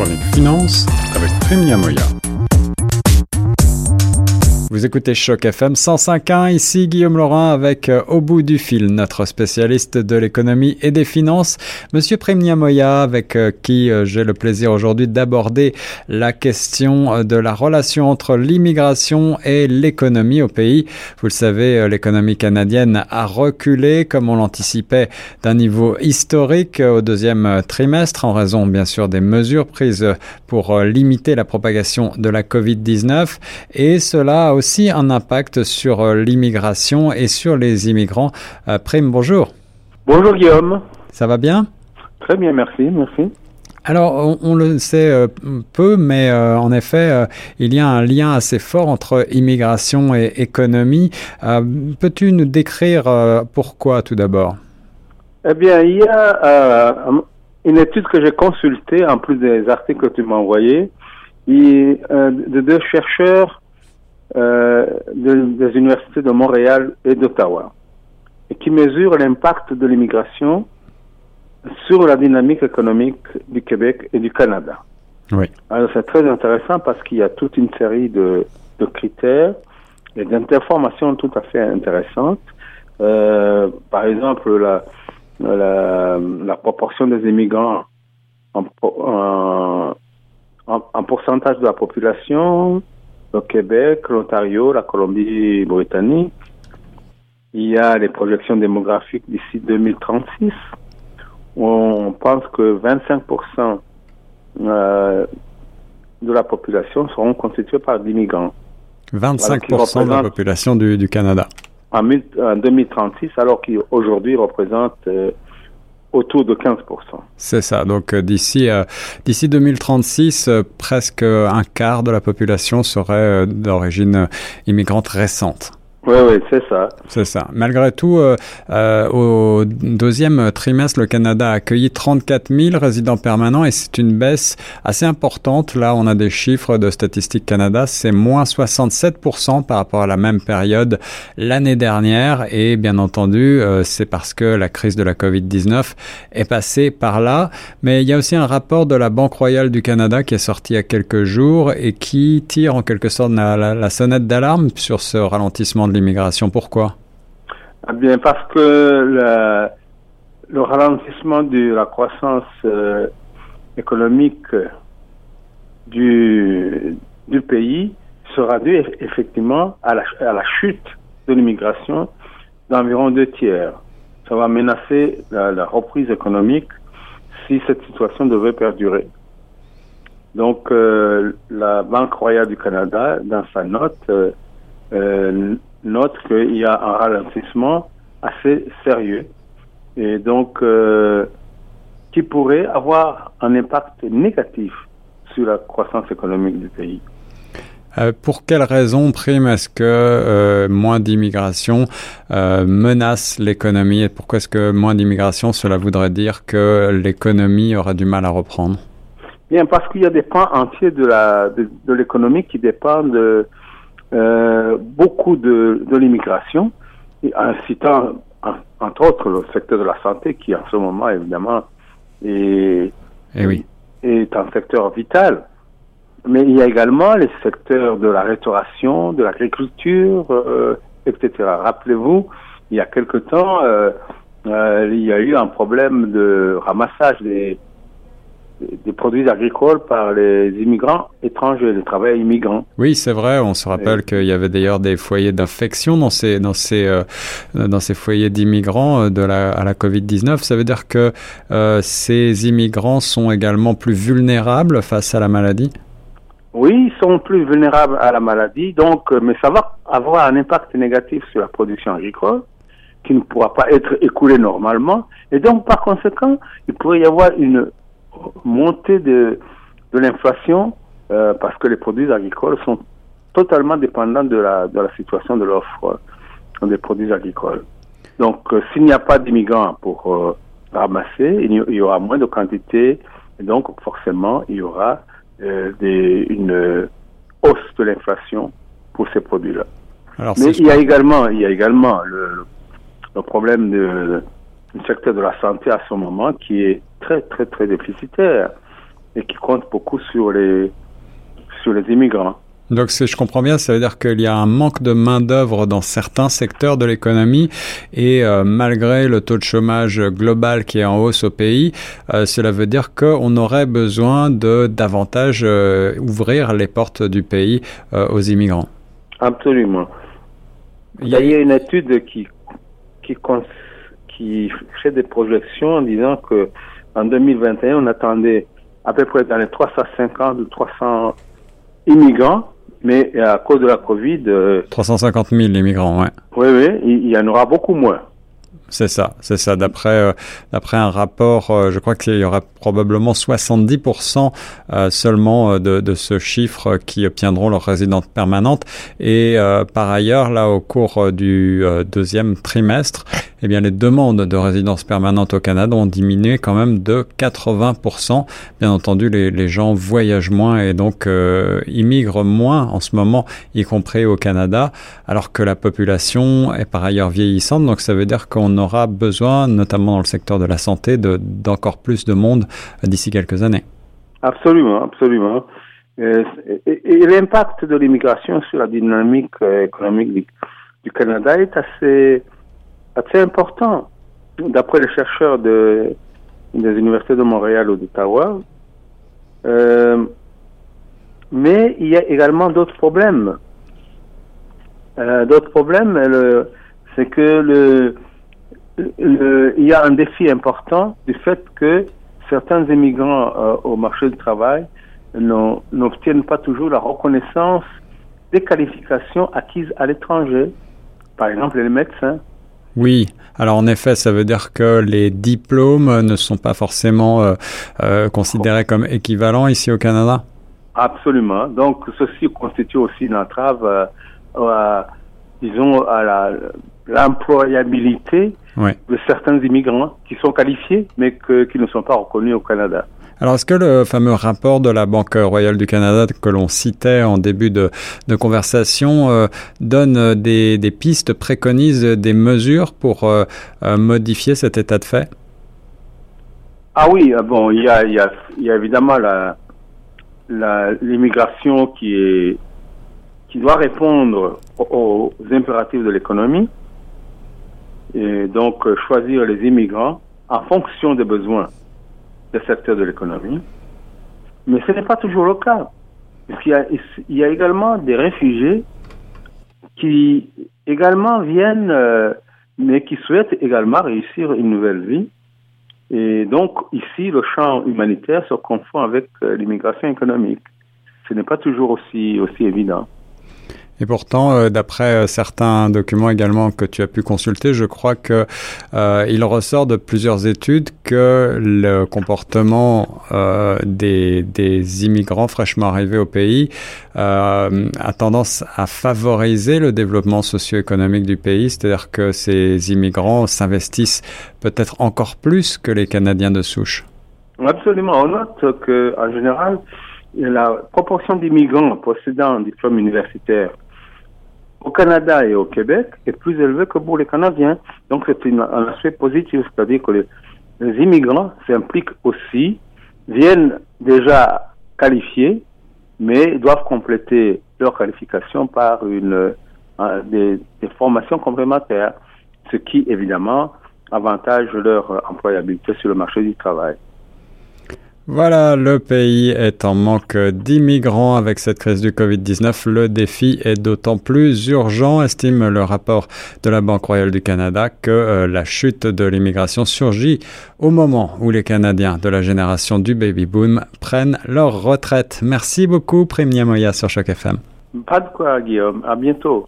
chronique finance avec Prime Moya. Vous écoutez Choc FM 105.1, ici Guillaume Laurent avec euh, Au bout du fil, notre spécialiste de l'économie et des finances, Monsieur Premia Moya, avec euh, qui euh, j'ai le plaisir aujourd'hui d'aborder la question de la relation entre l'immigration et l'économie au pays. Vous le savez, l'économie canadienne a reculé, comme on l'anticipait, d'un niveau historique au deuxième trimestre, en raison bien sûr des mesures prises pour limiter la propagation de la COVID-19, et cela a aussi un impact sur euh, l'immigration et sur les immigrants. Euh, Prime, bonjour. Bonjour Guillaume. Ça va bien? Très bien, merci, merci. Alors, on, le sait euh, peu, mais en effet, il y a un lien assez fort entre immigration et économie. Peux-tu nous décrire pourquoi tout d'abord? Eh bien, il y a une étude que j'ai consultée, en plus des articles que tu m'as envoyés, de deux chercheurs euh, des universités de Montréal et d'Ottawa, et qui mesure l'impact de l'immigration sur la dynamique économique du Québec et du Canada. Oui. Alors c'est très intéressant parce qu'il y a toute une série de, de critères et d'informations tout à fait intéressantes. Euh, par exemple, la, la, la, proportion des immigrants en, en, en pourcentage de la population, le Québec, l'Ontario, la Colombie-Britannique. Il y a les projections démographiques d'ici 2036. On pense que 25% euh, de la population seront constitués par des migrants. 25% de la population du, Canada. En, 2036, alors qu'aujourd'hui représente euh, autour de 15%. C'est ça. Donc euh, d'ici euh, d'ici 2036, euh, presque un quart de la population serait d'origine immigrante récente. Oui, oui, c'est ça. C'est ça. Malgré tout, euh, euh, au deuxième trimestre, le Canada a accueilli 34 000 résidents permanents et c'est une baisse assez importante. Là, on a des chiffres de Statistique Canada, c'est moins 67 par rapport à la même période l'année dernière et bien entendu, euh, c'est parce que la crise de la COVID-19 est passée par là. Mais il y a aussi un rapport de la Banque royale du Canada qui est sorti il y a quelques jours et qui tire en quelque sorte la, la sonnette d'alarme sur ce ralentissement l'immigration. Pourquoi? Eh parce que le, ralentissement de la croissance euh, économique du, pays sera dû effectivement à la, à la chute de l'immigration d'environ deux tiers. Ça va menacer la, reprise économique si cette situation devait perdurer. Donc, euh, la Banque royale du Canada, dans sa note, euh, note qu'il y a un ralentissement assez sérieux et donc euh, qui pourrait avoir un impact négatif sur la croissance économique du pays. Euh, pour quelles raisons, Prime, est-ce que euh, moins d'immigration euh, menace l'économie et pourquoi est-ce que moins d'immigration, cela voudrait dire que l'économie aura du mal à reprendre? Bien, parce qu'il y a des pans entiers de la de, de l'économie qui dépendent de, euh, beaucoup de, de l'immigration, incitant entre autres le secteur de la santé qui en ce moment évidemment est, eh oui. est un secteur vital. Mais il y a également les secteurs de la restauration, de l'agriculture, euh, etc. Rappelez-vous, il y a quelque temps, euh, il y a eu un problème de ramassage des, des produits agricoles par les immigrants étrangers, les travailleurs immigrants. Oui, c'est vrai. On se rappelle qu'il y avait d'ailleurs des foyers d'infection dans ces dans ces euh, dans ces foyers d'immigrants euh, de la à la Covid 19. Ça veut dire que euh, ces immigrants sont également plus vulnérables face à la maladie? Oui, ils sont plus vulnérables à la maladie. Donc, mais ça va avoir un impact négatif sur la production agricole qui ne pourra pas être écoulée normalement. Et donc, par conséquent, il pourrait y avoir une montée de, de l'inflation euh, parce que les produits agricoles sont totalement dépendants de la, de la situation de l'offre euh, des produits agricoles. Donc, euh, s'il n'y a pas d'immigrants pour ramasser, il y, aura moins de quantité et donc forcément il y aura des, une hausse de l'inflation pour ces produits-là. Mais il y a également, il y a également le, le problème de, du secteur de la santé à ce moment qui est très, très, très déficitaire. et qui compte beaucoup sur les, sur les immigrants. Donc, si je comprends bien, ça veut dire qu'il y a un manque de main-d'œuvre dans certains secteurs de l'économie et euh, malgré le taux de chômage global qui est en hausse au pays, euh, cela veut dire qu'on aurait besoin de davantage euh, ouvrir les portes du pays aux immigrants. Absolument. Il y a, une étude qui, qui, qui fait des projections en disant que en 2021, on attendait à peu près dans les 350 ou 300 immigrants mais à cause de la Covid... 350 000 immigrants, ouais. Oui, oui, il y en aura beaucoup moins. C'est ça, c'est ça. D'après euh, d'après un rapport, euh, je crois qu'il y aura probablement 70% euh, seulement de, de, ce chiffre qui obtiendront leur résidence permanente. Et par ailleurs, là, au cours du deuxième trimestre, eh bien, les demandes de résidence permanente au Canada ont diminué quand même de 80%. Bien entendu, les, gens voyagent moins et donc euh, immigrent moins en ce moment, y compris au Canada, alors que la population est par ailleurs vieillissante. Donc, ça veut dire qu'on aura besoin, notamment dans le secteur de la santé, d'encore plus de monde d'ici quelques années. Absolument, absolument. Euh, et, l'impact de l'immigration sur la dynamique euh, économique du Canada est assez assez important. D'après les chercheurs de, des universités de Montréal ou d'Ottawa, euh, mais il y a également d'autres problèmes. Euh, d'autres problèmes, c'est que le, il y a un défi important du fait que certains immigrants euh, au marché du travail n'obtiennent pas toujours la reconnaissance des qualifications acquises à l'étranger. Par exemple, les médecins. Oui, alors en effet, ça veut dire que les diplômes ne sont pas forcément euh, euh, considérés comme équivalents ici au Canada? Absolument. Donc ceci constitue aussi une entrave, euh, à, disons, à l'employabilité de certains immigrants qui sont qualifiés mais qui ne sont pas reconnus au Canada. Alors, est-ce que le fameux rapport de la Banque royale du Canada que l'on citait en début de, conversation euh, donne euh, des, pistes, préconise des mesures pour euh, modifier cet état de fait? Ah oui, bon, il y a, évidemment l'immigration qui qui doit répondre aux impératifs de l'économie. Et donc choisir les immigrants en fonction des besoins des secteurs de l'économie. Mais ce n'est pas toujours le cas. Il y, a, il y a également des réfugiés qui également viennent, euh, mais qui souhaitent également réussir une nouvelle vie. Et donc, ici, le champ humanitaire se confond avec euh, l'immigration économique. Ce n'est pas toujours aussi, aussi évident. Et pourtant, euh, d'après euh, certains documents également que tu as pu consulter, je crois que euh, il ressort de plusieurs études que le comportement des, des, immigrants fraîchement arrivés au pays a tendance à favoriser le développement socio-économique du pays, c'est-à-dire que ces immigrants s'investissent peut-être encore plus que les Canadiens de souche. Absolument. On note qu'en général, la proportion d'immigrants possédant un diplôme universitaire au Canada et au Québec est plus élevé que pour les Canadiens. Donc c'est un aspect positif, c'est-à-dire que les, immigrants s'impliquent aussi, viennent déjà qualifiés, mais doivent compléter leur qualification par une, des, formations complémentaires, ce qui évidemment avantage leur employabilité sur le marché du travail. Voilà, le pays est en manque d'immigrants avec cette crise du Covid-19. Le défi est d'autant plus urgent, estime le rapport de la Banque royale du Canada, que euh, la chute de l'immigration surgit au moment où les Canadiens de la génération du baby boom prennent leur retraite. Merci beaucoup, Premier Moya sur Choc FM. Pas de quoi, Guillaume. À bientôt.